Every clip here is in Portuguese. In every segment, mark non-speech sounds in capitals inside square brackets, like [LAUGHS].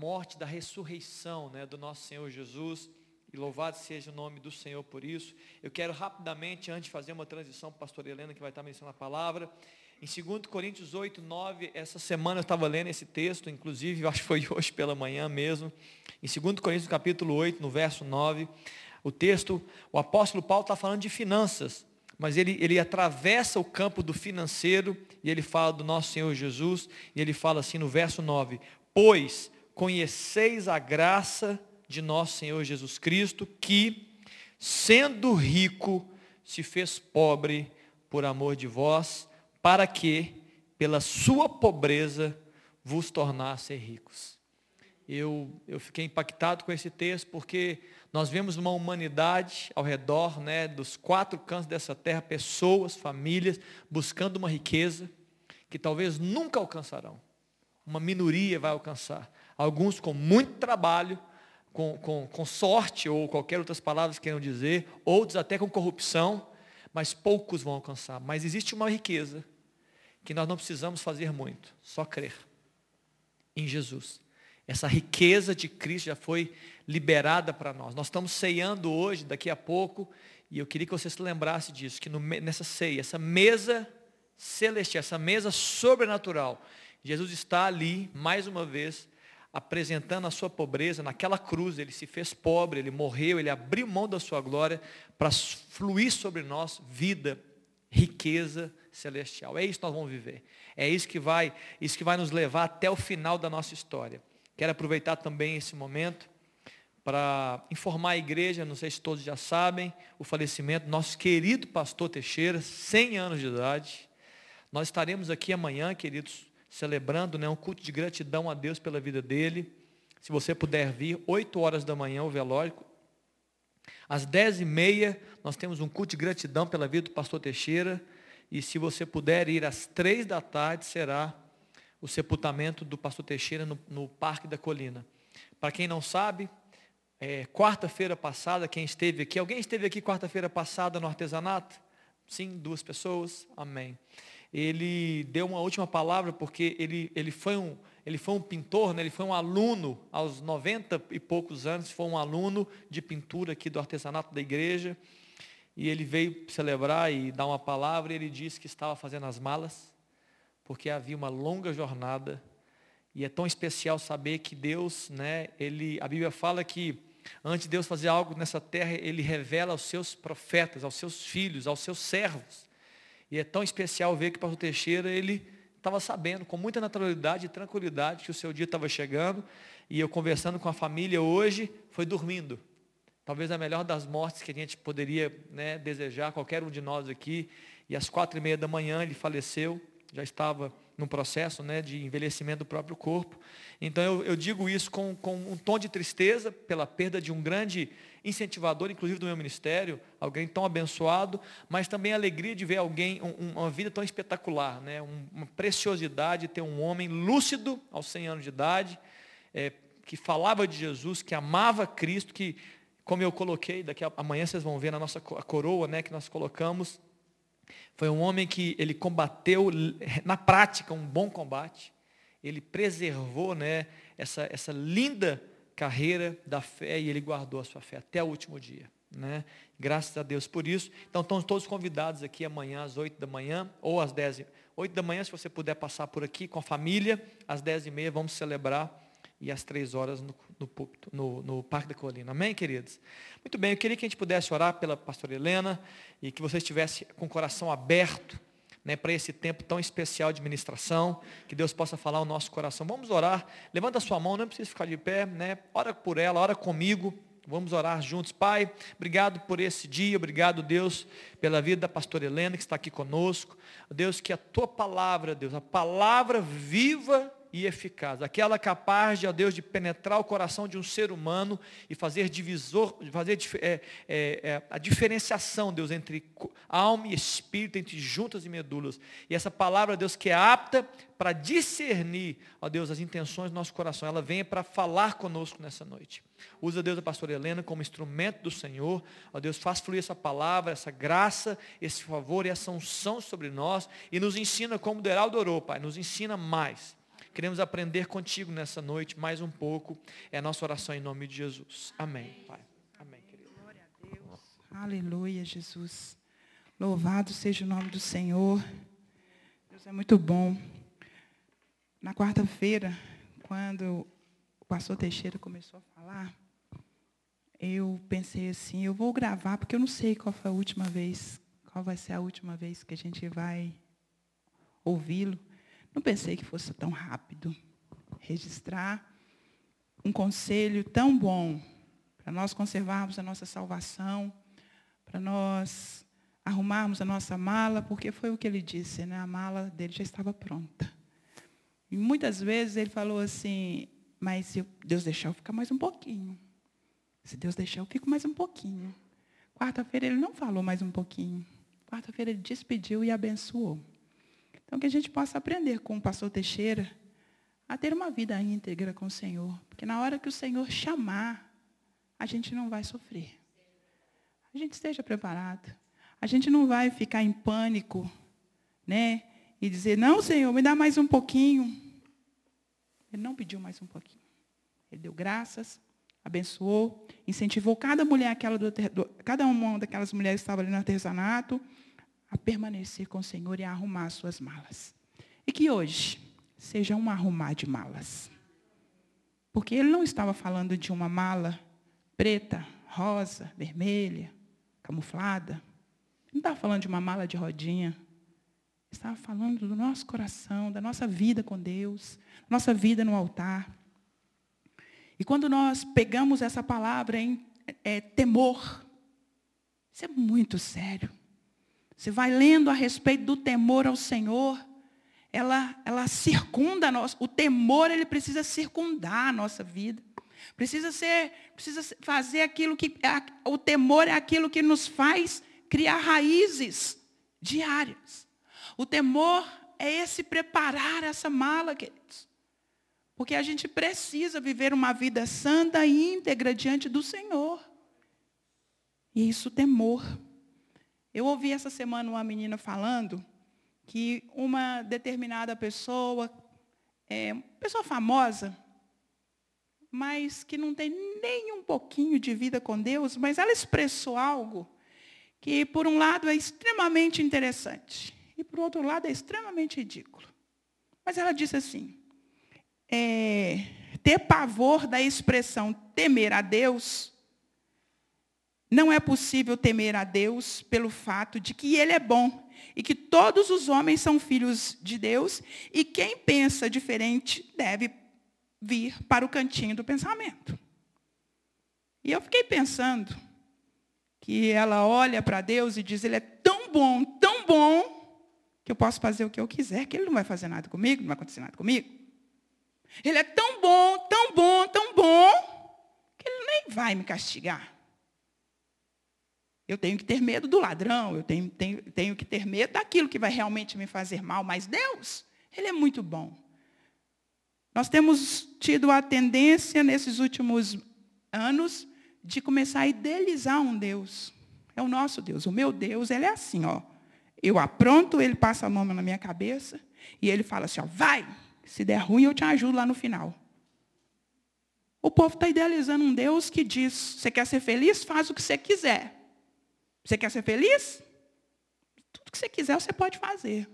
morte, da ressurreição né, do nosso Senhor Jesus. E louvado seja o nome do Senhor por isso. Eu quero rapidamente, antes de fazer uma transição para a pastora Helena, que vai estar mencionando a palavra, em 2 Coríntios 8, 9, essa semana eu estava lendo esse texto, inclusive, acho que foi [LAUGHS] hoje pela manhã mesmo. Em 2 Coríntios capítulo 8, no verso 9, o texto, o apóstolo Paulo está falando de finanças, mas ele, ele atravessa o campo do financeiro e ele fala do nosso Senhor Jesus, e ele fala assim no verso 9: Pois conheceis a graça de nosso Senhor Jesus Cristo, que, sendo rico, se fez pobre por amor de vós para que, pela sua pobreza, vos tornasse ricos. Eu, eu fiquei impactado com esse texto porque nós vemos uma humanidade ao redor né, dos quatro cantos dessa terra, pessoas, famílias, buscando uma riqueza que talvez nunca alcançarão. Uma minoria vai alcançar. Alguns com muito trabalho, com, com, com sorte, ou qualquer outras palavras queiram dizer, outros até com corrupção, mas poucos vão alcançar. Mas existe uma riqueza que nós não precisamos fazer muito, só crer em Jesus. Essa riqueza de Cristo já foi liberada para nós. Nós estamos ceando hoje, daqui a pouco, e eu queria que você se lembrasse disso, que no, nessa ceia, essa mesa celestial, essa mesa sobrenatural, Jesus está ali, mais uma vez, apresentando a sua pobreza, naquela cruz, ele se fez pobre, ele morreu, ele abriu mão da sua glória para fluir sobre nós vida, riqueza celestial. É isso que nós vamos viver. É isso que vai, isso que vai nos levar até o final da nossa história. Quero aproveitar também esse momento para informar a igreja, não sei se todos já sabem, o falecimento do nosso querido pastor Teixeira, 100 anos de idade. Nós estaremos aqui amanhã, queridos, celebrando né, um culto de gratidão a Deus pela vida dele. Se você puder vir, 8 horas da manhã, o velório. Às 10 e meia, nós temos um culto de gratidão pela vida do pastor Teixeira. E se você puder ir às três da tarde, será o sepultamento do pastor Teixeira no, no Parque da Colina. Para quem não sabe, é, quarta-feira passada, quem esteve aqui, alguém esteve aqui quarta-feira passada no artesanato? Sim, duas pessoas, amém ele deu uma última palavra porque ele, ele, foi, um, ele foi um pintor, né? ele foi um aluno, aos 90 e poucos anos, foi um aluno de pintura aqui do artesanato da igreja. E ele veio celebrar e dar uma palavra, e ele disse que estava fazendo as malas, porque havia uma longa jornada. E é tão especial saber que Deus, né, ele, a Bíblia fala que antes de Deus fazer algo nessa terra, ele revela aos seus profetas, aos seus filhos, aos seus servos. E é tão especial ver que o pastor Teixeira, ele estava sabendo com muita naturalidade e tranquilidade que o seu dia estava chegando. E eu conversando com a família hoje, foi dormindo. Talvez a melhor das mortes que a gente poderia né, desejar, qualquer um de nós aqui. E às quatro e meia da manhã ele faleceu, já estava num processo né, de envelhecimento do próprio corpo. Então eu, eu digo isso com, com um tom de tristeza pela perda de um grande incentivador, inclusive do meu ministério, alguém tão abençoado, mas também a alegria de ver alguém, um, uma vida tão espetacular, né? uma preciosidade de ter um homem lúcido aos 100 anos de idade, é, que falava de Jesus, que amava Cristo, que, como eu coloquei, daqui a, amanhã vocês vão ver na nossa coroa né, que nós colocamos, foi um homem que ele combateu na prática um bom combate, ele preservou né, essa, essa linda carreira da fé e ele guardou a sua fé até o último dia. Né? Graças a Deus por isso. Então estão todos convidados aqui amanhã às 8 da manhã ou às 10. 8 da manhã, se você puder passar por aqui com a família, às 10 e meia vamos celebrar e às 3 horas no, no, no, no Parque da Colina. Amém, queridos? Muito bem, eu queria que a gente pudesse orar pela pastora Helena e que você estivesse com o coração aberto né, para esse tempo tão especial de ministração, que Deus possa falar o nosso coração. Vamos orar, levanta a sua mão, não precisa ficar de pé, né? ora por ela, ora comigo, vamos orar juntos. Pai, obrigado por esse dia, obrigado, Deus, pela vida da pastora Helena que está aqui conosco. Deus, que a tua palavra, Deus, a palavra viva e eficaz, aquela capaz de, ó Deus, de penetrar o coração de um ser humano e fazer divisor, fazer é, é, é, a diferenciação, Deus, entre alma e espírito, entre juntas e medulas. E essa palavra, Deus, que é apta para discernir, ó Deus, as intenções do nosso coração, ela venha para falar conosco nessa noite. Usa, Deus, a pastora Helena como instrumento do Senhor. Ó Deus, faz fluir essa palavra, essa graça, esse favor e essa unção sobre nós e nos ensina como Deraldo orou, Pai, nos ensina mais Queremos aprender contigo nessa noite, mais um pouco. É a nossa oração em nome de Jesus. Amém, Pai. Amém, querido. Glória a Deus. Aleluia, Jesus. Louvado seja o nome do Senhor. Deus é muito bom. Na quarta-feira, quando o pastor Teixeira começou a falar, eu pensei assim, eu vou gravar, porque eu não sei qual foi a última vez, qual vai ser a última vez que a gente vai ouvi-lo. Não pensei que fosse tão rápido. Registrar um conselho tão bom para nós conservarmos a nossa salvação, para nós arrumarmos a nossa mala, porque foi o que ele disse, né? A mala dele já estava pronta. E muitas vezes ele falou assim, mas se Deus deixar eu ficar mais um pouquinho. Se Deus deixar, eu fico mais um pouquinho. Quarta-feira ele não falou mais um pouquinho. Quarta-feira ele despediu e abençoou. Então que a gente possa aprender com o pastor Teixeira a ter uma vida íntegra com o Senhor. Porque na hora que o Senhor chamar, a gente não vai sofrer. A gente esteja preparado. A gente não vai ficar em pânico, né? E dizer, não, Senhor, me dá mais um pouquinho. Ele não pediu mais um pouquinho. Ele deu graças, abençoou, incentivou cada mulher, aquela do, cada uma daquelas mulheres que estavam ali no artesanato, a permanecer com o Senhor e a arrumar suas malas. E que hoje seja um arrumar de malas. Porque ele não estava falando de uma mala preta, rosa, vermelha, camuflada. Ele não estava falando de uma mala de rodinha. Ele estava falando do nosso coração, da nossa vida com Deus, nossa vida no altar. E quando nós pegamos essa palavra em é, temor, isso é muito sério. Você vai lendo a respeito do temor ao Senhor, ela, ela circunda nossa, o temor ele precisa circundar a nossa vida. Precisa ser, precisa fazer aquilo que o temor é aquilo que nos faz criar raízes diárias. O temor é esse preparar essa mala, queridos. Porque a gente precisa viver uma vida santa e íntegra diante do Senhor. E isso temor. Eu ouvi essa semana uma menina falando que uma determinada pessoa, é, pessoa famosa, mas que não tem nem um pouquinho de vida com Deus, mas ela expressou algo que, por um lado, é extremamente interessante e, por outro lado, é extremamente ridículo. Mas ela disse assim: é, ter pavor da expressão temer a Deus, não é possível temer a Deus pelo fato de que Ele é bom e que todos os homens são filhos de Deus e quem pensa diferente deve vir para o cantinho do pensamento. E eu fiquei pensando que ela olha para Deus e diz: Ele é tão bom, tão bom, que eu posso fazer o que eu quiser, que Ele não vai fazer nada comigo, não vai acontecer nada comigo. Ele é tão bom, tão bom, tão bom, que ele nem vai me castigar. Eu tenho que ter medo do ladrão, eu tenho, tenho, tenho que ter medo daquilo que vai realmente me fazer mal, mas Deus, Ele é muito bom. Nós temos tido a tendência nesses últimos anos de começar a idealizar um Deus. É o nosso Deus. O meu Deus, ele é assim, ó. Eu apronto, ele passa a mão na minha cabeça e ele fala assim, ó, vai, se der ruim, eu te ajudo lá no final. O povo está idealizando um Deus que diz: você quer ser feliz? Faz o que você quiser. Você quer ser feliz? Tudo que você quiser, você pode fazer.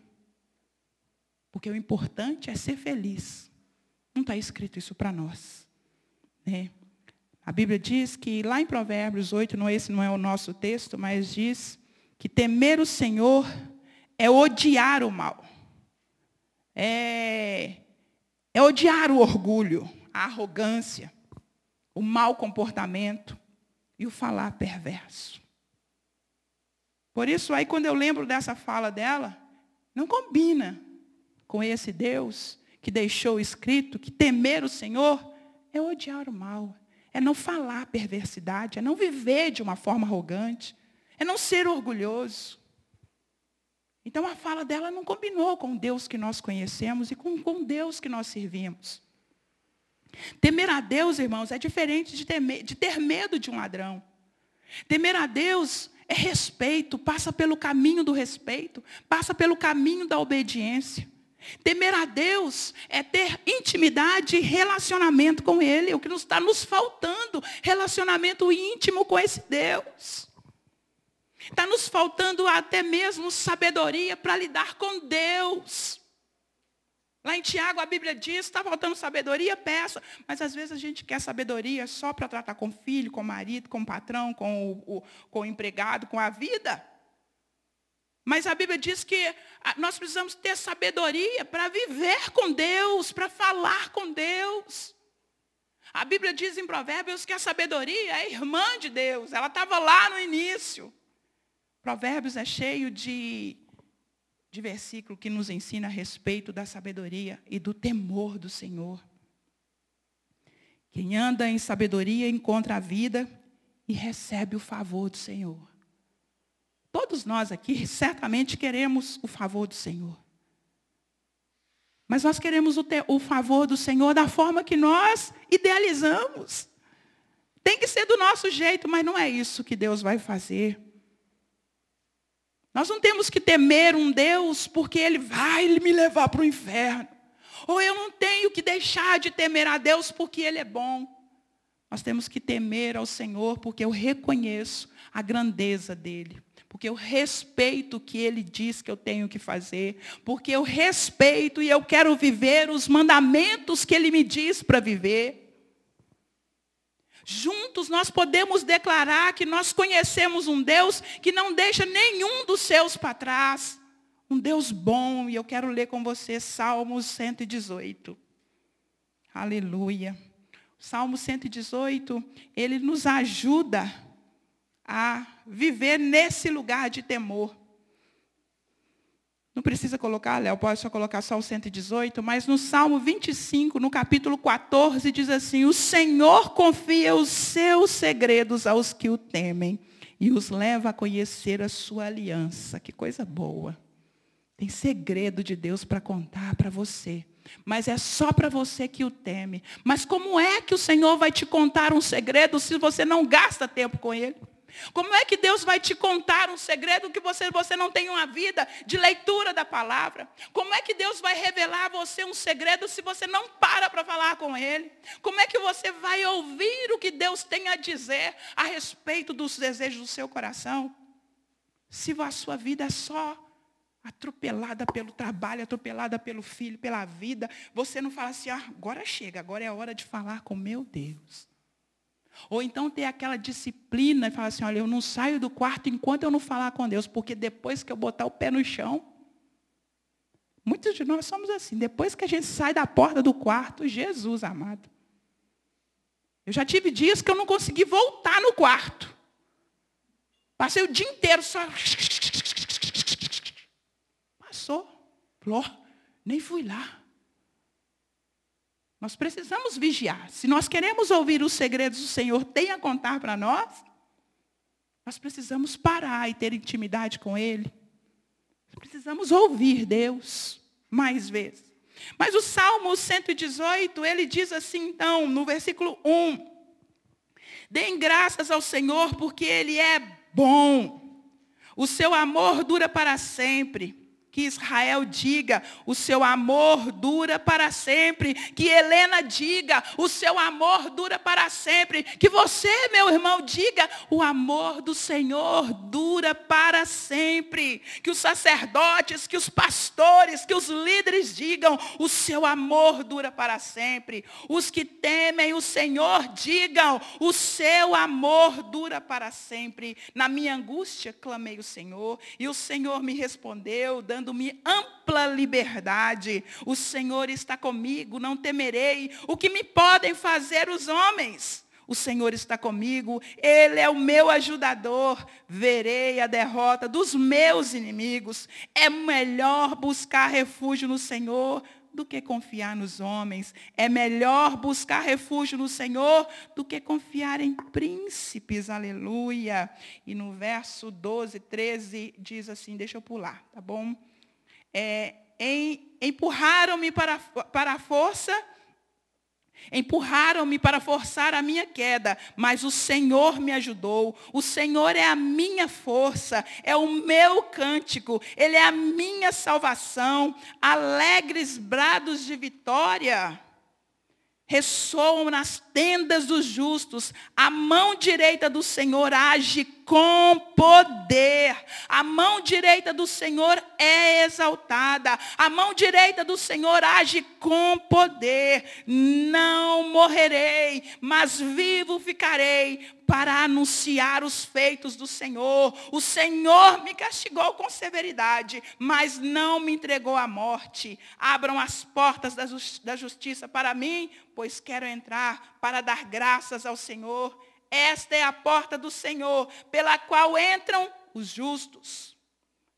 Porque o importante é ser feliz. Não está escrito isso para nós. Né? A Bíblia diz que lá em Provérbios 8, não, esse não é o nosso texto, mas diz que temer o Senhor é odiar o mal. É é odiar o orgulho, a arrogância, o mau comportamento e o falar perverso. Por isso, aí, quando eu lembro dessa fala dela, não combina com esse Deus que deixou escrito que temer o Senhor é odiar o mal, é não falar perversidade, é não viver de uma forma arrogante, é não ser orgulhoso. Então a fala dela não combinou com o Deus que nós conhecemos e com, com Deus que nós servimos. Temer a Deus, irmãos, é diferente de, temer, de ter medo de um ladrão. Temer a Deus é respeito, passa pelo caminho do respeito, passa pelo caminho da obediência. Temer a Deus é ter intimidade e relacionamento com Ele. O que nos está nos faltando, relacionamento íntimo com esse Deus. Está nos faltando até mesmo sabedoria para lidar com Deus. Lá em Tiago a Bíblia diz, está faltando sabedoria, peça. Mas às vezes a gente quer sabedoria só para tratar com filho, com marido, com patrão, com o, o, com o empregado, com a vida. Mas a Bíblia diz que nós precisamos ter sabedoria para viver com Deus, para falar com Deus. A Bíblia diz em Provérbios que a sabedoria é irmã de Deus. Ela estava lá no início. Provérbios é cheio de, de versículo que nos ensina a respeito da sabedoria e do temor do Senhor. Quem anda em sabedoria encontra a vida e recebe o favor do Senhor. Todos nós aqui [LAUGHS] certamente queremos o favor do Senhor. Mas nós queremos o, o, favor do Senhor da forma que nós idealizamos. Tem que ser do nosso jeito, mas não é isso que Deus vai fazer. Nós não temos que temer um Deus porque Ele vai me levar para o inferno. Ou eu não tenho que deixar de temer a Deus porque Ele é bom. Nós temos que temer ao Senhor porque eu reconheço a grandeza dEle porque eu respeito o que ele diz que eu tenho que fazer, porque eu respeito e eu quero viver os mandamentos que ele me diz para viver. Juntos nós podemos declarar que nós conhecemos um Deus que não deixa nenhum dos seus para trás. Um Deus bom, e eu quero ler com você Salmos 118. Aleluia. Salmo 118, ele nos ajuda a viver nesse lugar de temor. Não precisa colocar, Léo, pode só colocar só o 118, mas no Salmo 25, no capítulo 14, diz assim: O Senhor confia os seus segredos aos que o temem e os leva a conhecer a sua aliança. Que coisa boa. Tem segredo de Deus para contar para você. Mas é só para você que o teme. Mas como é que o Senhor vai te contar um segredo se você não gasta tempo com ele? Como é que Deus vai te contar um segredo que você, você não tem uma vida de leitura da palavra? Como é que Deus vai revelar a você um segredo se você não para para falar com Ele? Como é que você vai ouvir o que Deus tem a dizer a respeito dos desejos do seu coração? Se a sua vida é só atropelada pelo trabalho, atropelada pelo filho, pela vida, você não fala assim, ah, agora chega, agora é a hora de falar com meu Deus. Ou então ter aquela disciplina e falar assim, olha, eu não saio do quarto enquanto eu não falar com Deus, porque depois que eu botar o pé no chão, muitos de nós somos assim, depois que a gente sai da porta do quarto, Jesus amado. Eu já tive dias que eu não consegui voltar no quarto. Passei o dia inteiro só. [LAUGHS] Passou. Flor, nem fui lá. Nós precisamos vigiar. Se nós queremos ouvir os segredos do Senhor tem a contar para nós, nós precisamos parar e ter intimidade com Ele. Precisamos ouvir Deus mais vezes. Mas o Salmo 118, ele diz assim, então, no versículo 1. Deem graças ao Senhor, porque Ele é bom. O seu amor dura para sempre que Israel diga, o seu amor dura para sempre. Que Helena diga, o seu amor dura para sempre. Que você, meu irmão, diga, o amor do Senhor dura para sempre. Que os sacerdotes, que os pastores, que os líderes digam, o seu amor dura para sempre. Os que temem o Senhor digam, o seu amor dura para sempre. Na minha angústia clamei o Senhor, e o Senhor me respondeu, dando dando-me ampla liberdade. O Senhor está comigo, não temerei o que me podem fazer os homens. O Senhor está comigo, Ele é o meu ajudador. Verei a derrota dos meus inimigos. É melhor buscar refúgio no Senhor do que confiar nos homens. É melhor buscar refúgio no Senhor do que confiar em príncipes. Aleluia. E no verso 12, 13 diz assim, deixa eu pular, tá bom? É, em, empurraram-me para, para a força, Empurraram-me para forçar a minha queda, mas o Senhor me ajudou. O Senhor é a minha força, é o meu cântico, Ele é a minha salvação. Alegres brados de vitória ressoam nas tendas dos justos. A mão direita do Senhor age com poder. A mão direita do Senhor é exaltada. A mão direita do Senhor age com poder. Não morrerei, mas vivo ficarei para anunciar os feitos do Senhor. O Senhor me castigou com severidade, mas não me entregou à morte. Abram as portas da justiça para mim, pois quero entrar para dar graças ao Senhor. Esta é a porta do Senhor, pela qual entram os justos.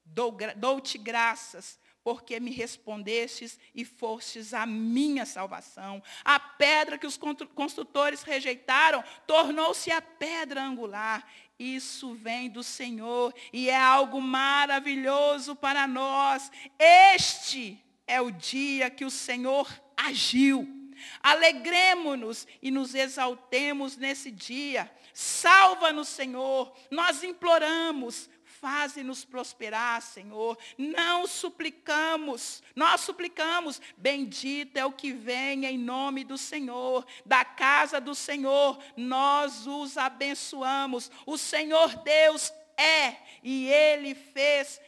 Dou-te graças, porque me respondestes e fostes a minha salvação. A pedra que os construtores rejeitaram tornou-se a pedra angular. Isso vem do Senhor e é algo maravilhoso para nós. Este é o dia que o Senhor agiu. Alegremos-nos e nos exaltemos nesse dia. Salva-nos, Senhor. Nós imploramos. Faze-nos prosperar, Senhor. Não suplicamos, nós suplicamos. Bendito é o que vem em nome do Senhor. Da casa do Senhor, nós os abençoamos. O Senhor Deus é, e Ele fez,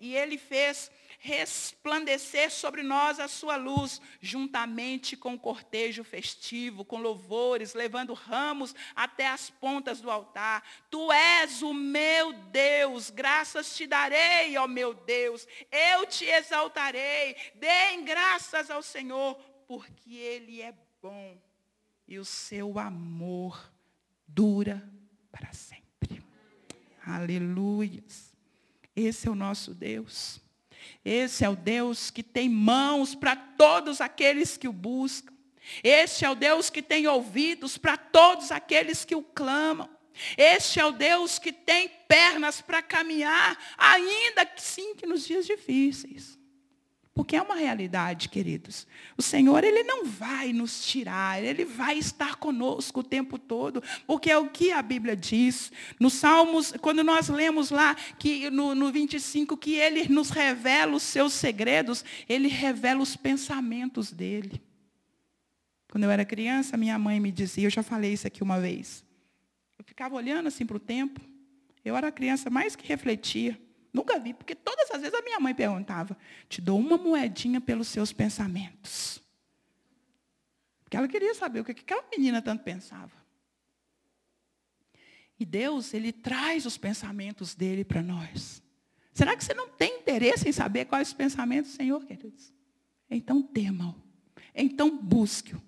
e Ele fez resplandecer sobre nós a sua luz, juntamente com o cortejo festivo, com louvores, levando ramos até as pontas do altar. Tu és o meu Deus, graças te darei, ó meu Deus, eu te exaltarei. Deem graças ao Senhor, porque Ele é bom e o seu amor dura para sempre. Aleluias. Esse é o nosso Deus. Esse é o Deus que tem mãos para todos aqueles que o buscam. Este é o Deus que tem ouvidos para todos aqueles que o clamam. Este é o Deus que tem pernas para caminhar, ainda que sim que nos dias difíceis. Porque é uma realidade, queridos. O Senhor, Ele não vai nos tirar, Ele vai estar conosco o tempo todo. Porque é o que a Bíblia diz. Nos Salmos, quando nós lemos lá, que no, no 25, que Ele nos revela os seus segredos, Ele revela os pensamentos dEle. Quando eu era criança, minha mãe me dizia, eu já falei isso aqui uma vez. Eu ficava olhando assim para o tempo. Eu era a criança mais que refletia. Nunca vi, porque todas as vezes a minha mãe perguntava: te dou uma moedinha pelos seus pensamentos. Porque ela queria saber o que aquela menina tanto pensava. E Deus, Ele traz os pensamentos dele para nós. Será que você não tem interesse em saber quais os pensamentos do Senhor, queridos? Então tema-o. Então busque-o.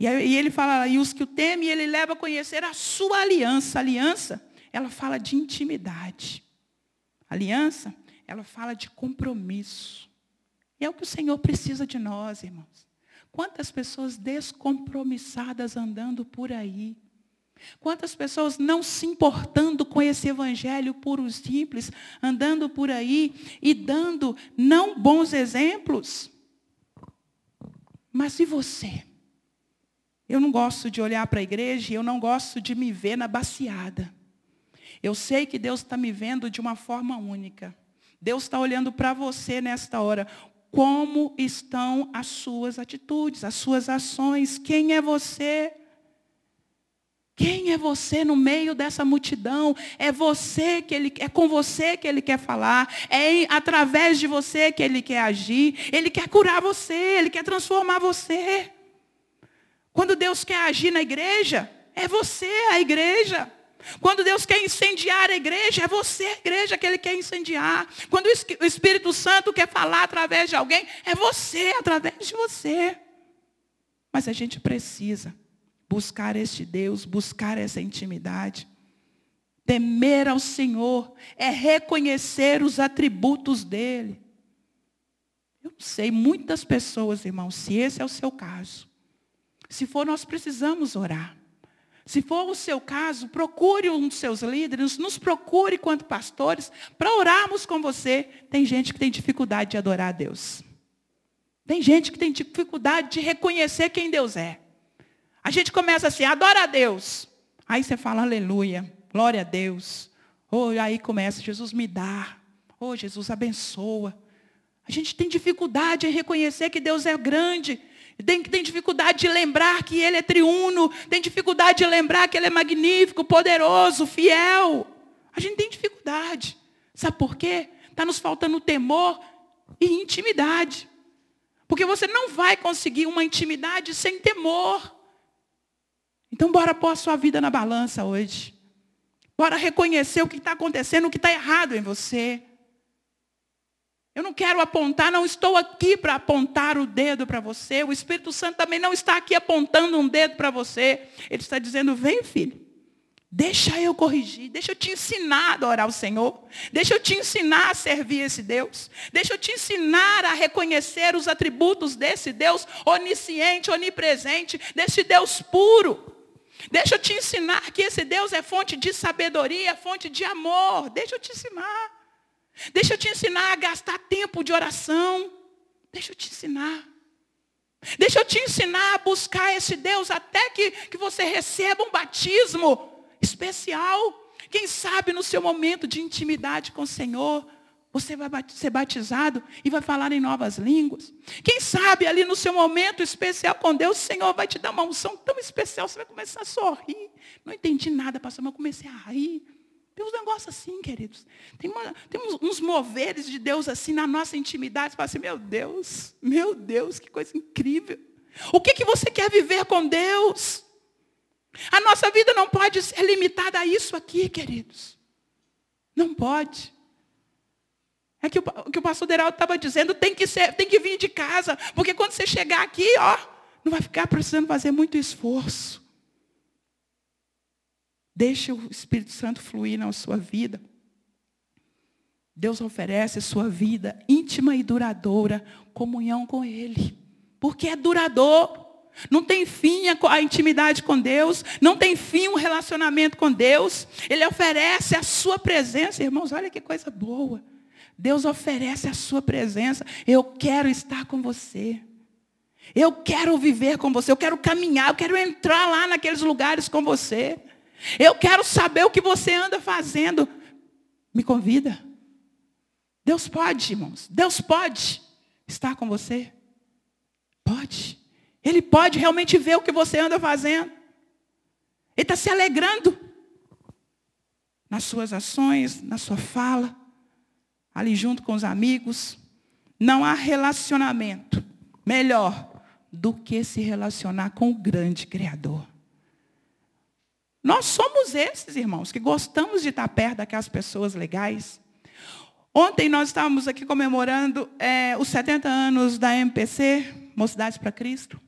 E, e ele fala, e os que o temem, ele leva a conhecer a sua aliança. A aliança, ela fala de intimidade. Aliança, ela fala de compromisso. E é o que o Senhor precisa de nós, irmãos. Quantas pessoas descompromissadas andando por aí. Quantas pessoas não se importando com esse evangelho puro simples, andando por aí e dando não bons exemplos. Mas e você? Eu não gosto de olhar para a igreja e eu não gosto de me ver na baciada. Eu sei que Deus está me vendo de uma forma única. Deus está olhando para você nesta hora. Como estão as suas atitudes, as suas ações? Quem é você? Quem é você no meio dessa multidão? É você que ele é com você que ele quer falar, é através de você que ele quer agir. Ele quer curar você, ele quer transformar você. Quando Deus quer agir na igreja, é você a igreja. Quando Deus quer incendiar a igreja, é você a igreja que Ele quer incendiar. Quando o Espírito Santo quer falar através de alguém, é você através de você. Mas a gente precisa buscar este Deus, buscar essa intimidade. Temer ao Senhor é reconhecer os atributos dEle. Eu sei, muitas pessoas, irmãos, se esse é o seu caso. Se for, nós precisamos orar. Se for o seu caso, procure um dos seus líderes, nos procure quanto pastores, para orarmos com você. Tem gente que tem dificuldade de adorar a Deus. Tem gente que tem dificuldade de reconhecer quem Deus é. A gente começa assim, adora a Deus. Aí você fala, aleluia, glória a Deus. Oh, aí começa, Jesus me dá. Oh, Jesus abençoa. A gente tem dificuldade em reconhecer que Deus é grande. Tem, tem dificuldade de lembrar que Ele é triuno. Tem dificuldade de lembrar que Ele é magnífico, poderoso, fiel. A gente tem dificuldade. Sabe por quê? Está nos faltando temor e intimidade. Porque você não vai conseguir uma intimidade sem temor. Então, bora pôr a sua vida na balança hoje. Bora reconhecer o que está acontecendo, o que está errado em você. Eu não quero apontar, não estou aqui para apontar o dedo para você. O Espírito Santo também não está aqui apontando um dedo para você. Ele está dizendo: vem, filho. Deixa eu corrigir, deixa eu te ensinar a adorar o Senhor. Deixa eu te ensinar a servir esse Deus. Deixa eu te ensinar a reconhecer os atributos desse Deus onisciente, onipresente, desse Deus puro. Deixa eu te ensinar que esse Deus é fonte de sabedoria, fonte de amor. Deixa eu te ensinar. Deixa eu te ensinar a gastar tempo de oração. Deixa eu te ensinar. Deixa eu te ensinar a buscar esse Deus até que, que você receba um batismo especial. Quem sabe no seu momento de intimidade com o Senhor, você vai ser batizado e vai falar em novas línguas. Quem sabe ali no seu momento especial com Deus, o Senhor vai te dar uma unção tão especial, você vai começar a sorrir. Não entendi nada, pastor, mas eu comecei a rir. Tem uns negócios assim, queridos. Tem, uma, tem uns, uns, moveres de Deus assim na nossa intimidade. Você fala assim, meu Deus, meu Deus, que coisa incrível. O que, que você quer viver com Deus? A nossa vida não pode ser limitada a isso aqui, queridos. Não pode. É que o, que o pastor Deraldo estava dizendo, tem que, ser, tem que vir de casa, porque quando você chegar aqui, ó, não vai ficar precisando fazer muito esforço. Deixe o Espírito Santo fluir na sua vida. Deus oferece sua vida íntima e duradoura, comunhão com Ele. Porque é duradouro. Não tem fim a intimidade com Deus, não tem fim o relacionamento com Deus. Ele oferece a sua presença, irmãos, olha que coisa boa. Deus oferece a sua presença. Eu quero estar com você. Eu quero viver com você, eu quero caminhar, eu quero entrar lá naqueles lugares com você. Eu quero saber o que você anda fazendo. Me convida. Deus pode, irmãos. Deus pode estar com você. Pode. Ele pode realmente ver o que você anda fazendo. Ele está se alegrando nas suas ações, na sua fala, ali junto com os amigos. Não há relacionamento melhor do que se relacionar com o grande Criador. Nós somos esses, irmãos, que gostamos de estar perto daquelas pessoas legais. Ontem nós estávamos aqui comemorando é, os 70 anos da MPC, Mocidades para Cristo.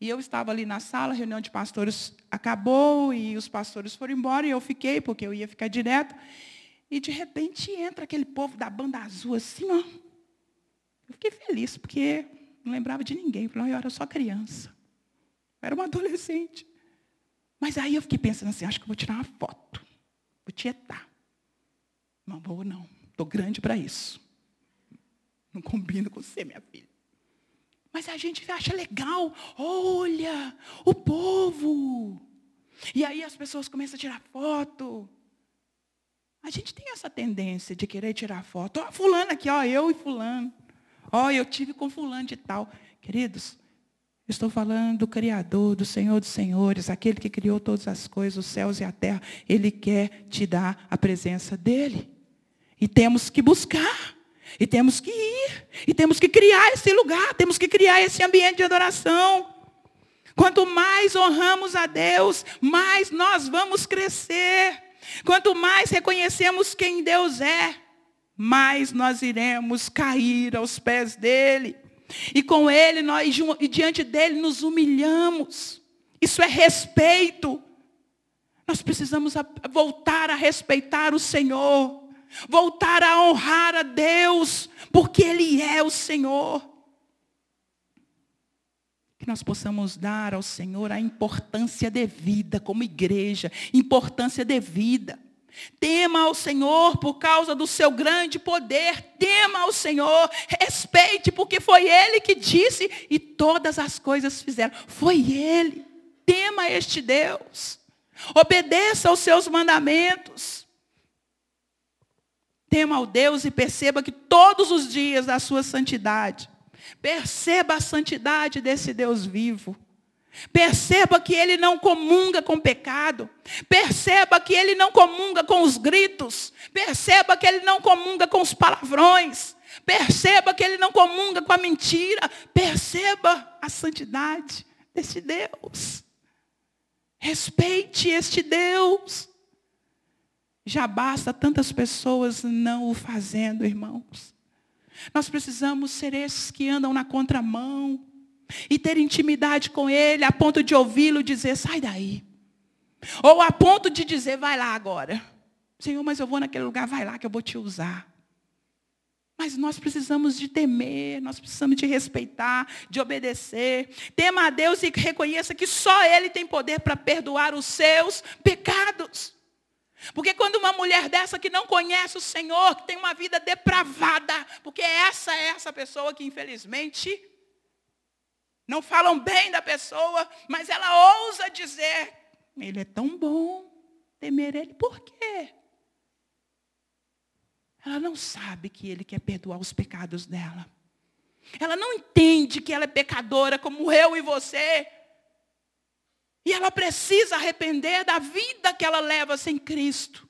E eu estava ali na sala, a reunião de pastores acabou e os pastores foram embora e eu fiquei, porque eu ia ficar direto. E de repente entra aquele povo da banda azul assim, ó. Eu fiquei feliz, porque não lembrava de ninguém. Falei, eu era só criança. Eu era uma adolescente. Mas aí eu fiquei pensando assim, acho que vou tirar uma foto. Vou tietar. Não vou não. Estou grande para isso. Não combino com você, minha filha. Mas a gente acha legal. Olha, o povo. E aí as pessoas começam a tirar foto. A gente tem essa tendência de querer tirar foto. Ó, fulano aqui, ó, eu e fulano. Ó, eu tive com fulano de tal. Queridos, estou falando do Criador, do Senhor dos Senhores, aquele que criou todas as coisas, os céus e a terra. Ele quer te dar a presença dele. E temos que buscar. E temos que ir. E temos que criar esse lugar. Temos que criar esse ambiente de adoração. Quanto mais honramos a Deus, mais nós vamos crescer. Quanto mais reconhecemos quem Deus é, mais nós iremos cair aos pés dele. E com ele, nós, e diante dele, nos humilhamos. Isso é respeito. Nós precisamos voltar a respeitar o Senhor voltar a honrar a Deus, porque Ele é o Senhor. Que nós possamos dar ao Senhor a importância devida como igreja, importância devida. Tema ao Senhor por causa do seu grande poder. Tema ao Senhor. Respeite, porque foi Ele que disse e todas as coisas fizeram. Foi Ele. Tema este Deus. Obedeça aos seus mandamentos. Tema ao Deus e perceba que todos os dias da sua santidade, perceba a santidade desse Deus vivo. Perceba que ele não comunga com pecado. Perceba que ele não comunga com os gritos. Perceba que ele não comunga com os palavrões. Perceba que ele não comunga com a mentira. Perceba a santidade desse Deus. Respeite este Deus. Já basta tantas pessoas não o fazendo, irmãos. Nós precisamos ser esses que andam na contramão e ter intimidade com Ele a ponto de ouvi-lo dizer, sai daí. Ou a ponto de dizer, vai lá agora. Senhor, mas eu vou naquele lugar, vai lá que eu vou te usar. Mas nós precisamos de temer, nós precisamos de respeitar, de obedecer. Tema a Deus e reconheça que só Ele tem poder para perdoar os seus pecados. Porque quando uma mulher dessa que não conhece o Senhor, que tem uma vida depravada, porque essa é essa pessoa que infelizmente não falam bem da pessoa, mas ela ousa dizer: Ele é tão bom, temer Ele, por quê? Ela não sabe que Ele quer perdoar os pecados dela. Ela não entende que ela é pecadora como eu e você. E ela precisa arrepender da vida que ela leva sem Cristo.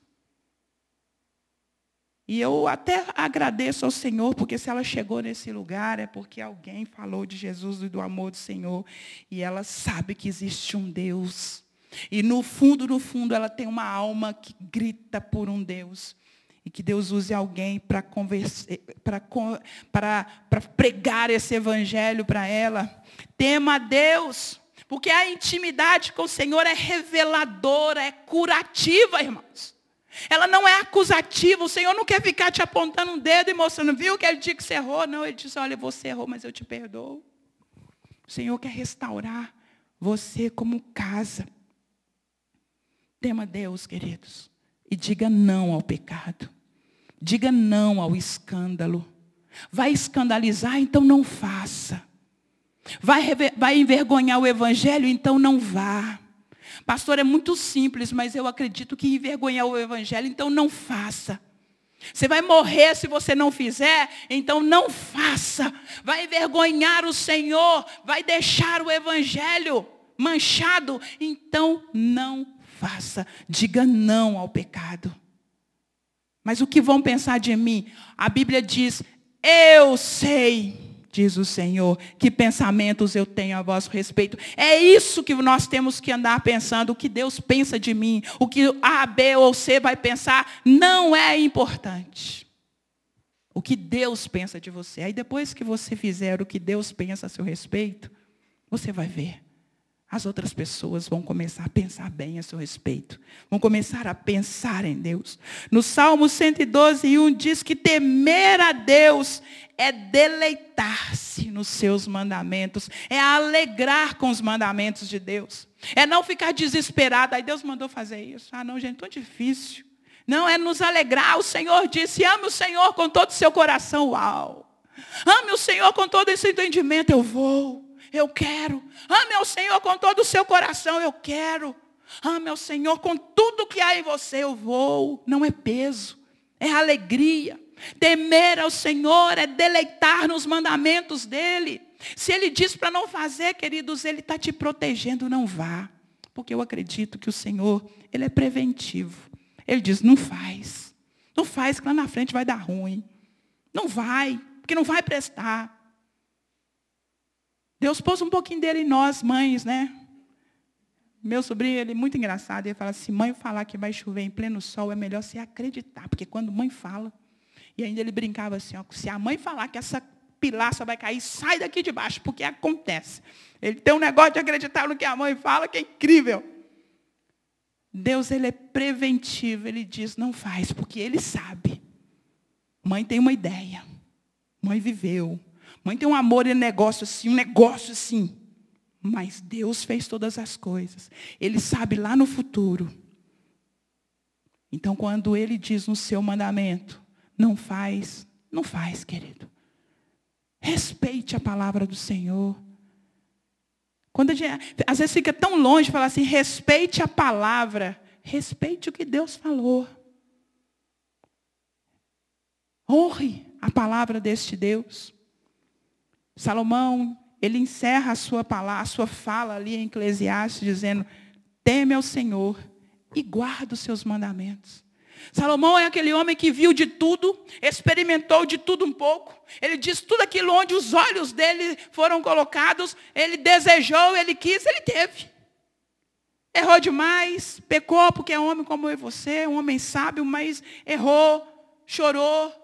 E eu até agradeço ao Senhor, porque se ela chegou nesse lugar é porque alguém falou de Jesus e do amor do Senhor. E ela sabe que existe um Deus. E no fundo, no fundo, ela tem uma alma que grita por um Deus. E que Deus use alguém para pregar esse evangelho para ela. Tema a Deus. Porque a intimidade com o Senhor é reveladora, é curativa, irmãos. Ela não é acusativa. O Senhor não quer ficar te apontando um dedo e mostrando, viu que ele disse que você errou? Não, ele disse, olha, você errou, mas eu te perdoo. O Senhor quer restaurar você como casa. Tema Deus, queridos. E diga não ao pecado. Diga não ao escândalo. Vai escandalizar, então não faça. Vai, vai envergonhar o evangelho, então não vá. Pastor, é muito simples, mas eu acredito que envergonhar o evangelho, então não faça. Você vai morrer se você não fizer, então não faça. Vai envergonhar o Senhor, vai deixar o evangelho manchado, então não faça. Diga não ao pecado. Mas o que vão pensar de mim? A Bíblia diz: Eu sei diz o Senhor, que pensamentos eu tenho a vosso respeito. É isso que nós temos que andar pensando, o que Deus pensa de mim, o que A, B ou C vai pensar, não é importante. O que Deus pensa de você. Aí depois que você fizer o que Deus pensa a seu respeito, você vai ver as outras pessoas vão começar a pensar bem a seu respeito. Vão começar a pensar em Deus. No Salmo 112, 1 diz que temer a Deus é deleitar-se nos seus mandamentos, é alegrar com os mandamentos de Deus. É não ficar desesperado. Aí Deus mandou fazer isso. Ah, não, gente, tão difícil. Não, é nos alegrar. O Senhor disse, ame o Senhor com todo o seu coração. Uau! Ame o Senhor com todo esse entendimento. Eu vou eu quero. Ame ao Senhor com todo o seu coração, eu quero. Ame ao Senhor com tudo que há em você, eu vou. Não é peso, é alegria. Temer ao Senhor é deleitar nos mandamentos dEle. Se Ele diz para não fazer, queridos, Ele está te protegendo, não vá. Porque eu acredito que o Senhor, Ele é preventivo. Ele diz, não faz. Não faz, que lá na frente vai dar ruim. Não vai, porque não vai prestar. Deus pôs um pouquinho dele em nós, mães, né? Meu sobrinho, ele é muito engraçado. Ele fala assim, mãe falar que vai chover em pleno sol, é melhor você acreditar. Porque quando mãe fala, e ainda ele brincava assim, ó, se a mãe falar que essa pilaça vai cair, sai daqui de baixo, porque acontece. Ele tem um negócio de acreditar no que a mãe fala, que é incrível. Deus, ele é preventivo. Ele diz, não faz, porque ele sabe. Mãe tem uma ideia. Mãe viveu. Mãe tem um amor e negócio assim, um negócio assim. Mas Deus fez todas as coisas. Ele sabe lá no futuro. Então, quando ele diz no seu mandamento, não faz, não faz, querido. Respeite a palavra do Senhor. Quando gente, às vezes fica tão longe falar assim, respeite a palavra, respeite o que Deus falou. Honre a palavra deste Deus. Salomão, ele encerra a sua palavra, a sua fala ali em Eclesiastes dizendo: "Teme ao Senhor e guarda os seus mandamentos". Salomão é aquele homem que viu de tudo, experimentou de tudo um pouco. Ele diz tudo aquilo onde os olhos dele foram colocados, ele desejou, ele quis, ele teve. Errou demais, pecou porque é homem como eu e você, um homem sábio, mas errou, chorou.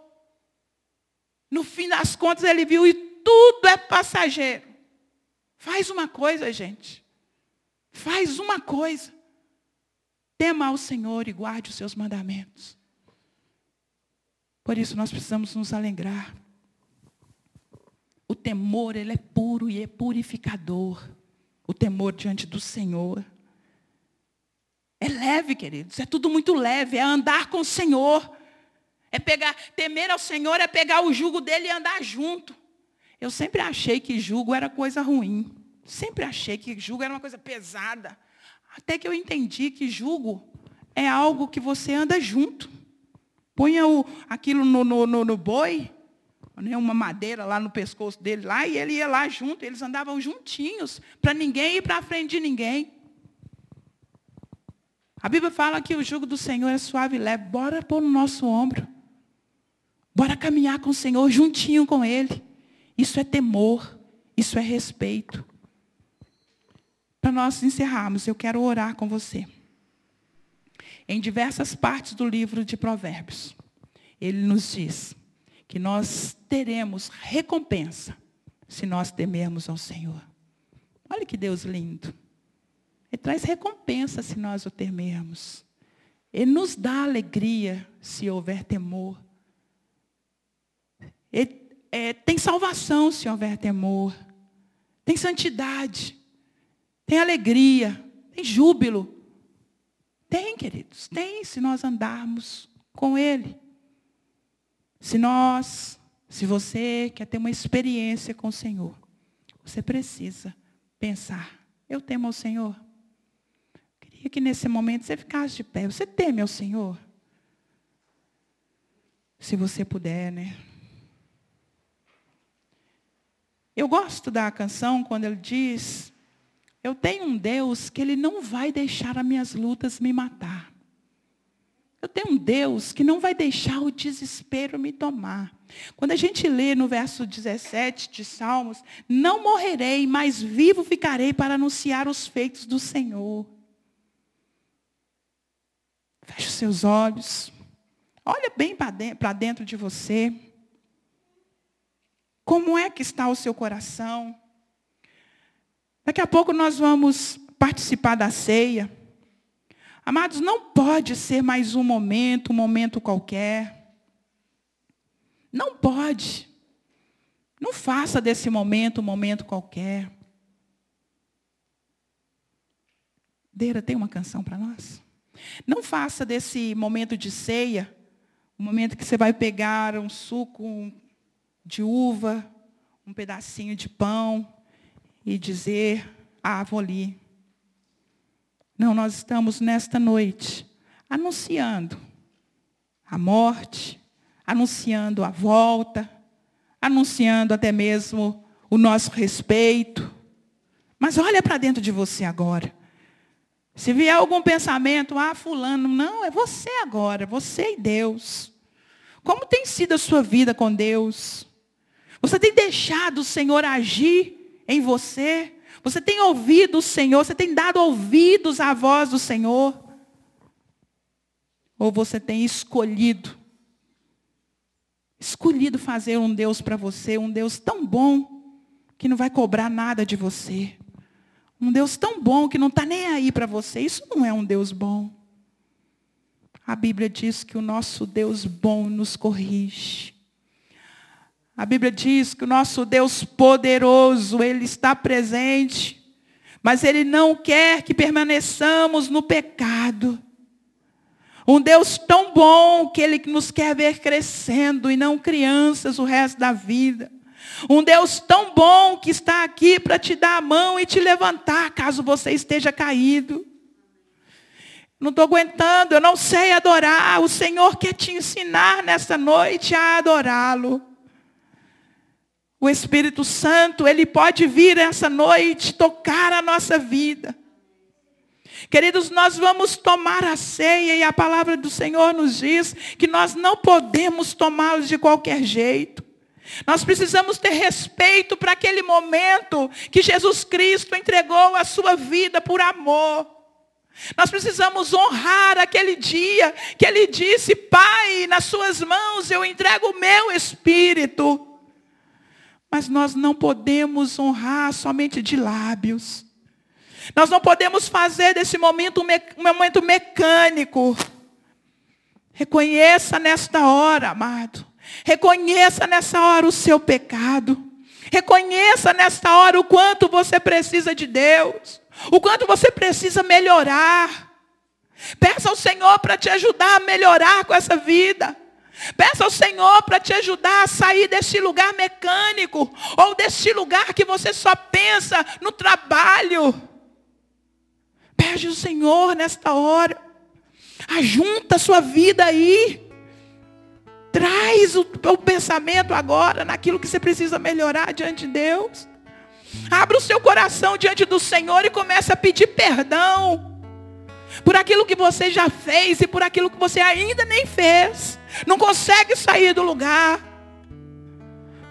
No fim das contas ele viu tudo é passageiro. Faz uma coisa, gente. Faz uma coisa. Tema ao Senhor e guarde os seus mandamentos. Por isso nós precisamos nos alegrar. O temor, ele é puro e é purificador. O temor diante do Senhor. É leve, queridos. É tudo muito leve. É andar com o Senhor. É pegar, temer ao Senhor é pegar o jugo dele e andar junto. Eu sempre achei que jugo era coisa ruim. Sempre achei que jugo era uma coisa pesada. Até que eu entendi que jugo é algo que você anda junto. Ponha o, aquilo no, no, no, no boi, né, uma madeira lá no pescoço dele, lá, e ele ia lá junto, eles andavam juntinhos, para ninguém ir para frente de ninguém. A Bíblia fala que o jugo do Senhor é suave e leve. Bora pôr no nosso ombro. Bora caminhar com o Senhor, juntinho com Ele. Isso é temor, isso é respeito. Para nós encerrarmos, eu quero orar com você. Em diversas partes do livro de Provérbios, ele nos diz que nós teremos recompensa se nós temermos ao Senhor. Olha que Deus lindo. Ele traz recompensa se nós o temermos. Ele nos dá alegria se houver temor. Ele, é, tem salvação se houver temor. Tem santidade tem alegria, tem júbilo. Tem, queridos, tem se nós andarmos com Ele. Se nós, se você quer ter uma experiência com o Senhor, você precisa pensar, eu temo ao Senhor. Queria que nesse momento você ficasse de pé. Você teme ao Senhor? Se você puder, né? Eu gosto da canção quando ele diz eu tenho um Deus que Ele não vai deixar as minhas lutas me matar. Eu tenho um Deus que não vai deixar o desespero me tomar. Quando a gente lê no verso 17 de Salmos, não morrerei, mas vivo ficarei para anunciar os feitos do Senhor. Feche os seus olhos. Olha bem para dentro de você. Como é que está o seu coração? Daqui a pouco nós vamos participar da ceia. Amados, não pode ser mais um momento, um momento qualquer. Não pode. Não faça desse momento um momento qualquer. Deira, tem uma canção para nós? Não faça desse momento de ceia um momento que você vai pegar um suco de uva, um pedacinho de pão, e dizer, ah, vou ali. Não, nós estamos nesta noite anunciando a morte, anunciando a volta, anunciando até mesmo o nosso respeito. Mas olha para dentro de você agora. Se vier algum pensamento, ah, fulano, não, é você agora, você e Deus. Como tem sido a sua vida com Deus? Você tem deixado o Senhor agir em você? Você tem ouvido o Senhor? Você tem dado ouvidos à voz do Senhor? Ou você tem escolhido? Escolhido fazer um Deus para você, um Deus tão bom que não vai cobrar nada de você. Um Deus tão bom que não está nem aí para você. Isso não é um Deus bom. A Bíblia diz que o nosso Deus bom nos corrige. A Bíblia diz que o nosso Deus poderoso, Ele está presente, mas Ele não quer que permaneçamos no pecado. Um Deus tão bom que Ele nos quer ver crescendo e não crianças o resto da vida. Um Deus tão bom que está aqui para te dar a mão e te levantar caso você esteja caído. Não estou aguentando, eu não sei adorar. O Senhor quer te ensinar nessa noite a adorá-lo. O Espírito Santo, ele pode vir essa noite tocar a nossa vida. Queridos, nós vamos tomar a ceia e a palavra do Senhor nos diz que nós não podemos tomá-los de qualquer jeito. Nós precisamos ter respeito para aquele momento que Jesus Cristo entregou a sua vida por amor. Nós precisamos honrar aquele dia que ele disse: Pai, nas suas mãos eu entrego o meu espírito. Mas nós não podemos honrar somente de lábios. Nós não podemos fazer desse momento um, momento mecânico. Reconheça nesta hora, amado. Reconheça nessa hora o seu pecado. Reconheça nesta hora o quanto você precisa de Deus. O quanto você precisa melhorar. Peça ao Senhor para te ajudar a melhorar com essa vida. Peça ao Senhor para te ajudar a sair desse lugar mecânico. Ou desse lugar que você só pensa no trabalho. Pede o Senhor nesta hora. Ajunta a sua vida aí. Traz o, o pensamento agora naquilo que você precisa melhorar diante de Deus. Abra o seu coração diante do Senhor e comece a pedir perdão. Por aquilo que você já fez e por aquilo que você ainda nem fez. Não consegue sair do lugar.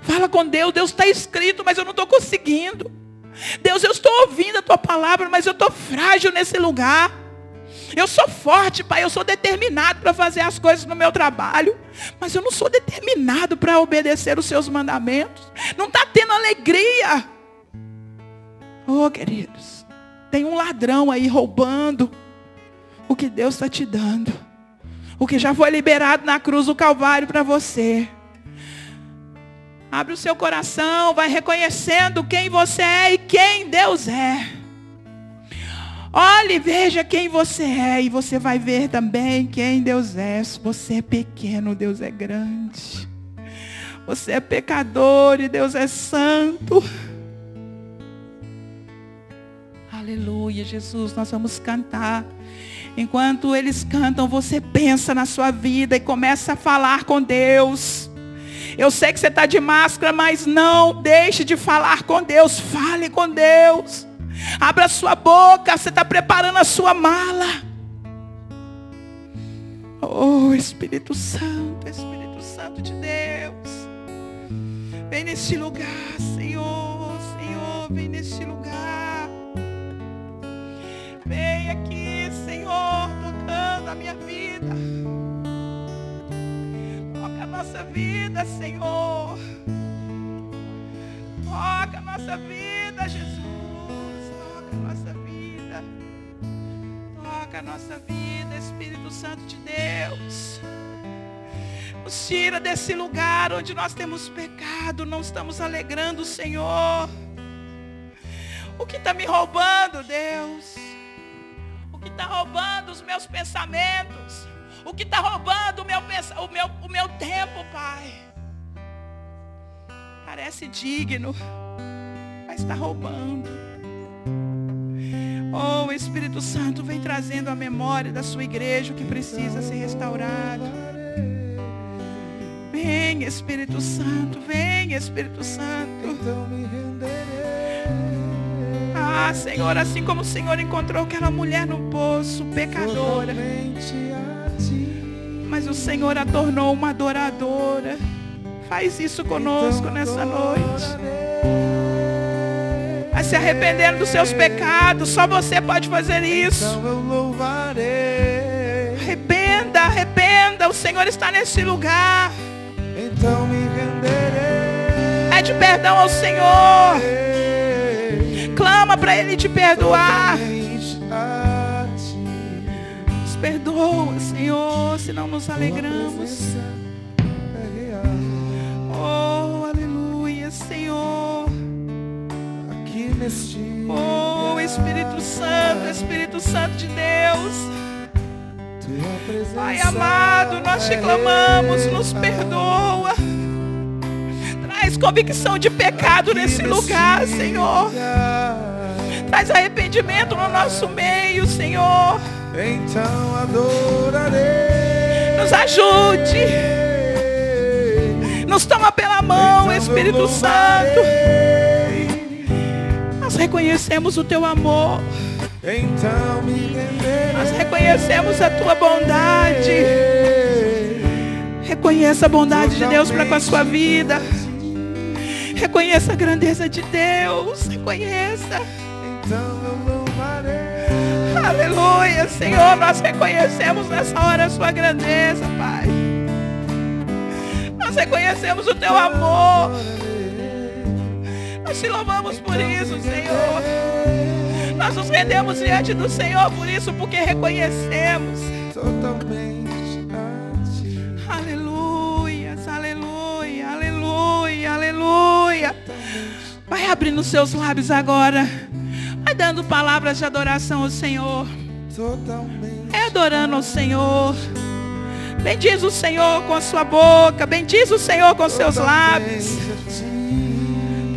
Fala com Deus, Deus está escrito, mas eu não estou conseguindo. Deus, eu estou ouvindo a tua palavra, mas eu estou frágil nesse lugar. Eu sou forte, Pai, eu sou determinado para fazer as coisas no meu trabalho, mas eu não sou determinado para obedecer os seus mandamentos. Não está tendo alegria. Oh, queridos, tem um ladrão aí roubando o que Deus está te dando. O que já foi liberado na cruz do Calvário para você. Abre o seu coração, vai reconhecendo quem você é e quem Deus é. Olhe, veja quem você é e você vai ver também quem Deus é. Você é pequeno, Deus é grande. Você é pecador e Deus é santo. Aleluia, Jesus, nós vamos cantar. Enquanto eles cantam, você pensa na sua vida e começa a falar com Deus. Eu sei que você está de máscara, mas não deixe de falar com Deus. Fale com Deus. Abra sua boca. Você está preparando a sua mala. Oh, Espírito Santo, Espírito Santo de Deus. Vem neste lugar, Senhor. Senhor, vem neste lugar. Vem aqui, Senhor, tocando a minha vida nossa vida, Senhor. Toca a nossa vida, Jesus. Toca a nossa vida. Toca a nossa vida, Espírito Santo de Deus. Nos tira desse lugar onde nós temos pecado, não estamos alegrando Senhor. O que está me roubando, Deus? Que está roubando os meus pensamentos? o que está roubando o meu, o, meu, o meu tempo, Pai. Parece digno, mas está roubando. Oh, o Espírito Santo vem trazendo a memória da sua igreja que precisa ser restaurado. Vem, Espírito Santo, vem, Espírito Santo. Então me Ah, Senhor, assim como o Senhor encontrou aquela mulher no poço, pecadora mas o Senhor a tornou uma adoradora. Faz isso conosco nessa noite. Vai se arrependendo dos seus pecados. Só você pode fazer isso. Arrependa, arrependa. O Senhor está nesse lugar. Então me renderei. Pede perdão ao Senhor. Clama para Ele te perdoar perdoa, Senhor, se não nos alegramos. Oh, aleluia, Senhor. Aqui neste Oh, Espírito Santo, Espírito Santo de Deus. Pai amado, nós te clamamos, nos perdoa. Traz convicção de pecado nesse lugar, Senhor. Traz arrependimento no nosso meio, Senhor. Então adorarei. Nos ajude. Nos toma pela mão, Então Espírito Santo. Nós reconhecemos o teu amor. Então me renderei. Nós reconhecemos a tua bondade. Reconheça a bondade de Deus para com a sua vida. Reconheça a grandeza de Deus. Reconheça. Então. Aleluia, Senhor. Nós reconhecemos nessa hora a sua grandeza, Pai. Nós reconhecemos o teu amor. Nós te louvamos por isso, Senhor. Nós nos rendemos diante do Senhor por isso, porque reconhecemos. Totalmente a ti. Aleluia, aleluia, aleluia, aleluia. Vai abrindo os seus lábios agora. Dando palavras de adoração ao Senhor. É adorando ao Senhor. Bendiz o Senhor com a sua boca. Bendiz o Senhor com seus lábios.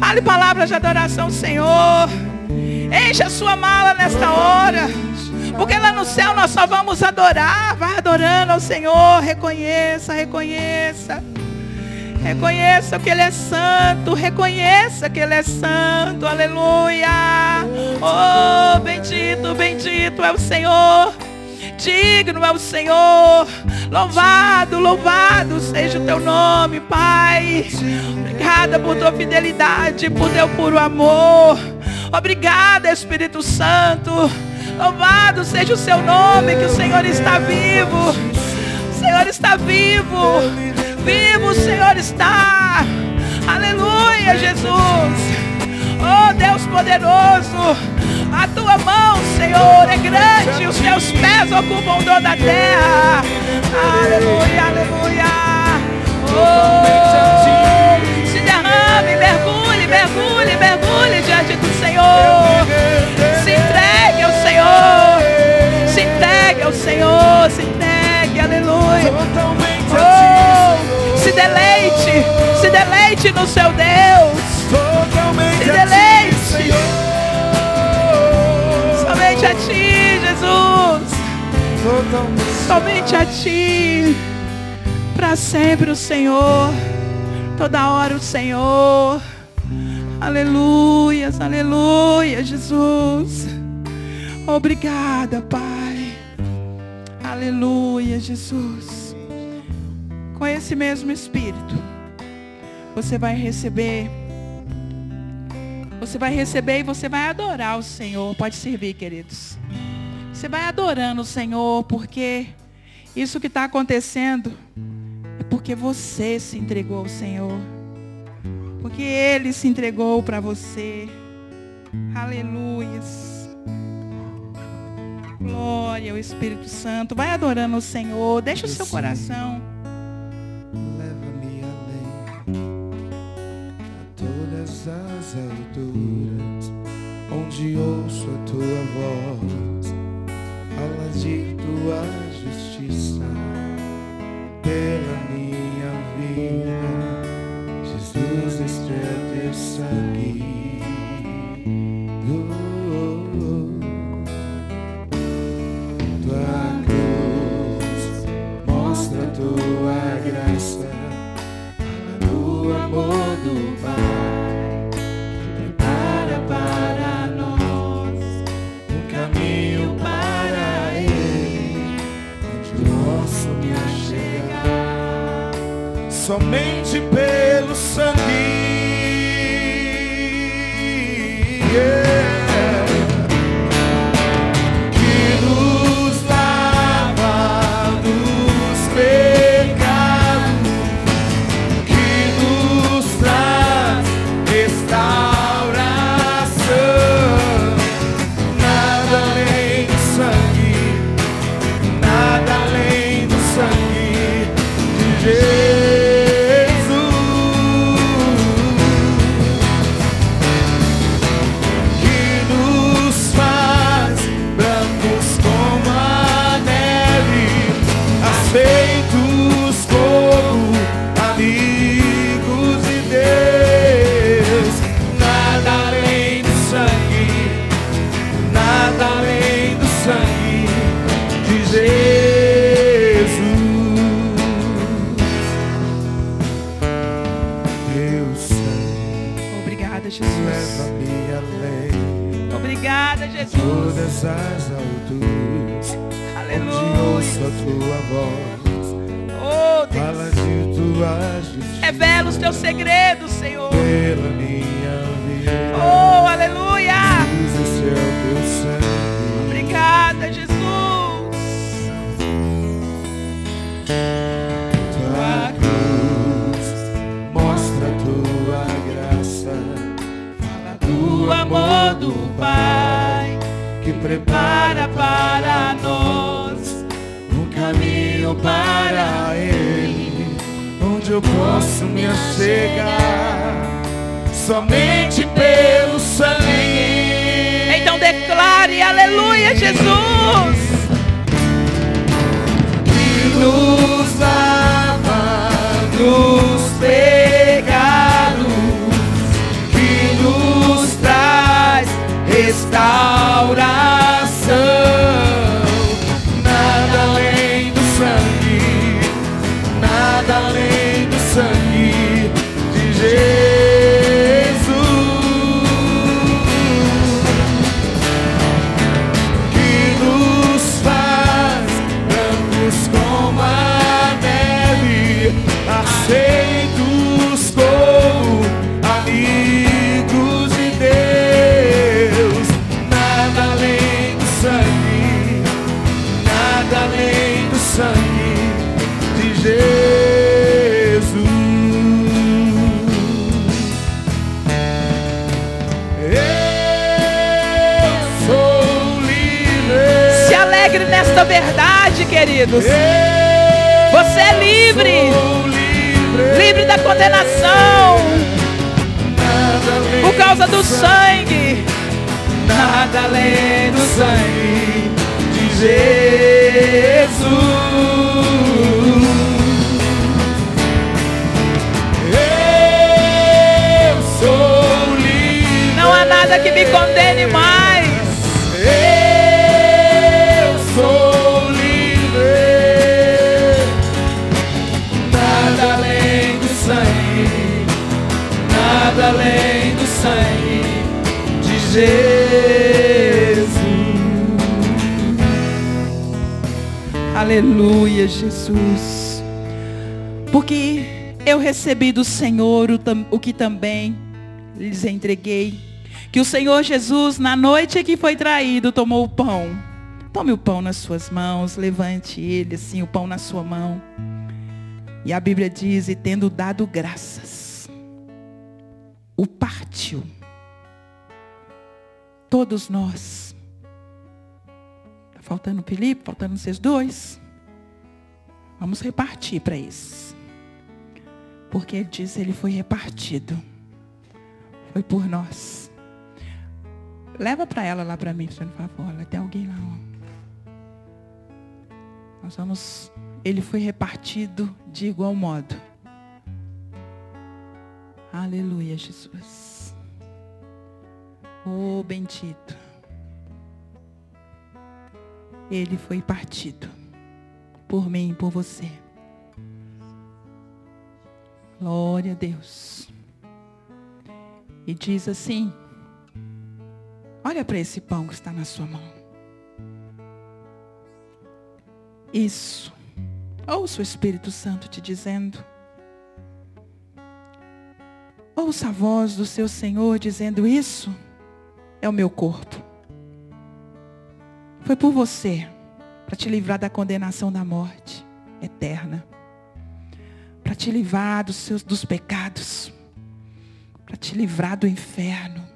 Fale palavras de adoração ao Senhor. Enche a sua mala nesta hora. Porque lá no céu nós só vamos adorar. Vai adorando ao Senhor. Reconheça, reconheça. Reconheça que Ele é santo. Reconheça que Ele é santo. Aleluia. Oh, bendito, bendito é o Senhor. Digno é o Senhor. Louvado, louvado seja o teu nome, Pai. Obrigada por tua fidelidade, por teu puro amor. Obrigada, Espírito Santo. Louvado seja o seu nome, que o Senhor está vivo. O Senhor está vivo. Vivo o Senhor está. Aleluia, Jesus. Oh Deus poderoso, a tua mão, Senhor, é grande, os teus pés ocupam toda a terra. Aleluia, aleluia. Oh, se derrame, mergulhe, mergulhe, mergulhe diante do Senhor. Se deleite no seu Deus. Totalmente Se deleite. ti, Senhor. Somente a ti, Jesus. Totalmente. Somente a ti. Para sempre o Senhor. Toda hora o Senhor. Aleluias, aleluia, Jesus. Obrigada, Pai. Aleluia, Jesus. Com esse mesmo Espírito, você vai receber. Você vai receber e você vai adorar o Senhor. Pode servir, queridos. Você vai adorando o Senhor, porque isso que está acontecendo é porque você se entregou ao Senhor. Porque Ele se entregou para você. Aleluias. Glória ao Espírito Santo. Vai adorando o Senhor. Deixa o seu coração. Todas as Pai que prepara para nós um caminho para Ele, onde eu posso me achegar somente pelo sangue. Então declare, aleluia, Jesus. Queridos. Você é livre. livre. Livre da condenação. Por causa do do sangue. Nada além do sangue de Jesus. Eu sou livre. Não há nada que me condene Aleluia, Jesus. Porque eu recebi do Senhor o, o que também lhes entreguei. Que o Senhor Jesus, na noite que foi traído, tomou o pão. Tome o pão nas suas mãos, levante ele, assim, o pão na sua mão. E a Bíblia diz, e tendo dado graças, o partiu. Todos nós. Faltando o Felipe, faltando vocês dois. Vamos repartir para esses. Porque ele diz ele foi repartido. Foi por nós. Leva para ela lá para mim, por favor. Tem alguém lá. ó. Nós vamos. Ele foi repartido de igual modo. Aleluia, Jesus. Oh, bendito. Ele foi partido por mim e por você. Glória a Deus. E diz assim: Olha para esse pão que está na sua mão. Isso. Ouça o Espírito Santo te dizendo. Ouça a voz do seu Senhor dizendo isso. É o meu corpo. Foi por você para te livrar da condenação da morte eterna. Para te livrar dos seus dos pecados. Para te livrar do inferno.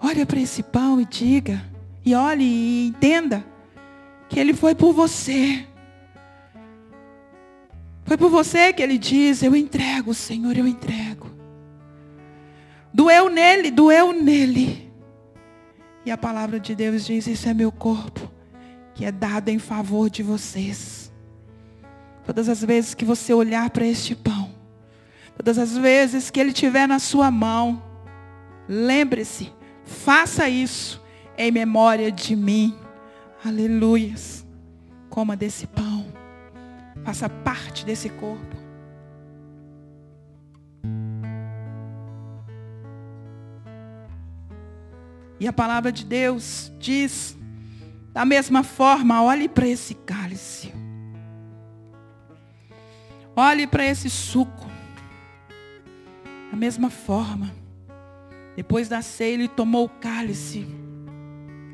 Olha para esse pão e diga, e olhe e entenda que ele foi por você. Foi por você que ele diz, eu entrego, Senhor, eu entrego. Doeu nele, doeu nele. E a palavra de Deus diz, isso é meu corpo, que é dado em favor de vocês. Todas as vezes que você olhar para este pão, todas as vezes que ele estiver na sua mão, lembre-se, faça isso em memória de mim. Aleluias. Coma desse pão. Faça parte desse corpo. E a palavra de Deus diz Da mesma forma, olhe para esse cálice. Olhe para esse suco. Da mesma forma, depois da ceia, ele tomou o cálice.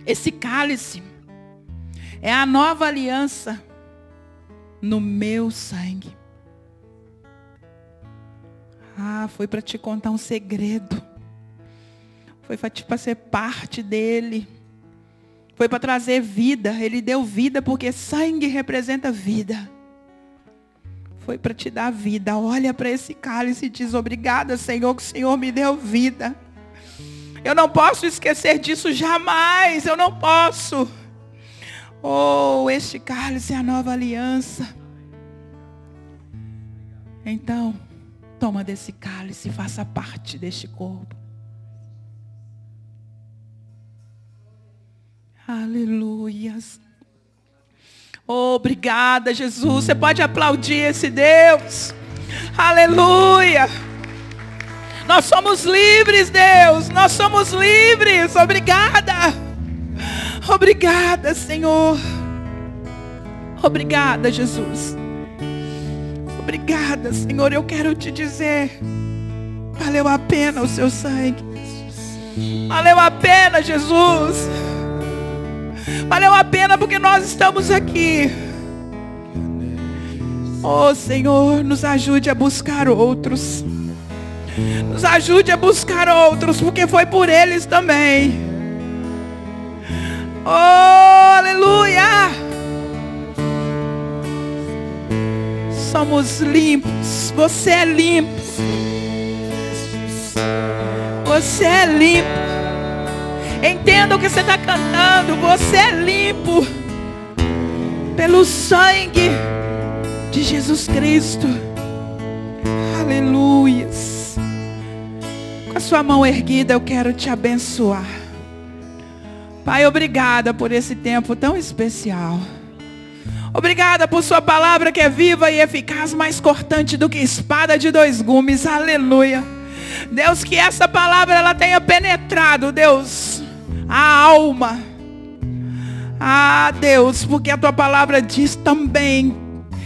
Esse cálice é a nova aliança no meu sangue. Ah, foi para te contar um segredo. Foi para te fazer parte dele. Foi para trazer vida. Ele deu vida porque sangue representa vida foi para te dar vida. Olha para esse cálice e diz: Obrigada, Senhor, que o Senhor me deu vida. Eu não posso esquecer disso jamais. Eu não posso. Oh, este cálice é a nova aliança. Então, toma desse cálice e faça parte deste corpo. Aleluias. Obrigada, Jesus. Você pode aplaudir esse Deus. Aleluia. Nós somos livres, Deus. Nós somos livres. Obrigada. Obrigada, Senhor. Obrigada, Jesus. Obrigada, Senhor. Eu quero te dizer. Valeu a pena o seu sangue. Valeu a pena, Jesus. Valeu a pena porque nós estamos aqui. Oh Senhor, nos ajude a buscar outros. Nos ajude a buscar outros, porque foi por eles também. Oh, aleluia! Somos limpos. Você é limpo. Você é limpo. Entenda o que você está cantando. Você é limpo pelo sangue de Jesus Cristo. Aleluias. Com a sua mão erguida, eu quero te abençoar. Pai, obrigada por esse tempo tão especial. Obrigada por sua palavra que é viva e eficaz, mais cortante do que espada de dois gumes. Aleluia. Deus, que essa palavra ela tenha penetrado, Deus, a alma. Ah, Deus, porque a tua palavra diz também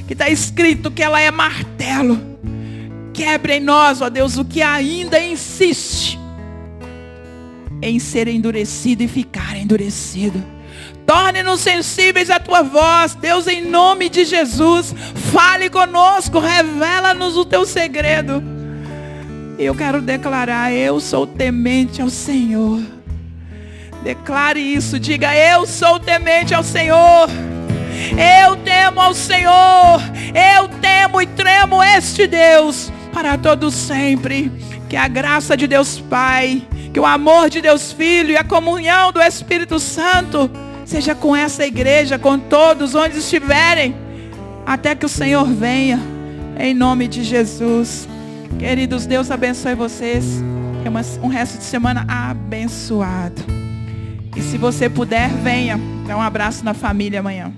que está escrito que ela é martelo. Quebre em nós, ó Deus, o que ainda insiste em ser endurecido e ficar endurecido. Torne-nos sensíveis à tua voz, Deus, em nome de Jesus. Fale conosco, revela-nos o teu segredo. Eu quero declarar: eu sou temente ao Senhor. Declare isso, diga: Eu sou temente ao Senhor. Eu temo ao Senhor. Eu temo e tremo este Deus para todo sempre. Que a graça de Deus Pai, que o amor de Deus Filho e a comunhão do Espírito Santo seja com essa igreja, com todos onde estiverem, até que o Senhor venha. Em nome de Jesus. Queridos, Deus abençoe vocês. É um resto de semana abençoado. E se você puder, venha. Dá um abraço na família amanhã.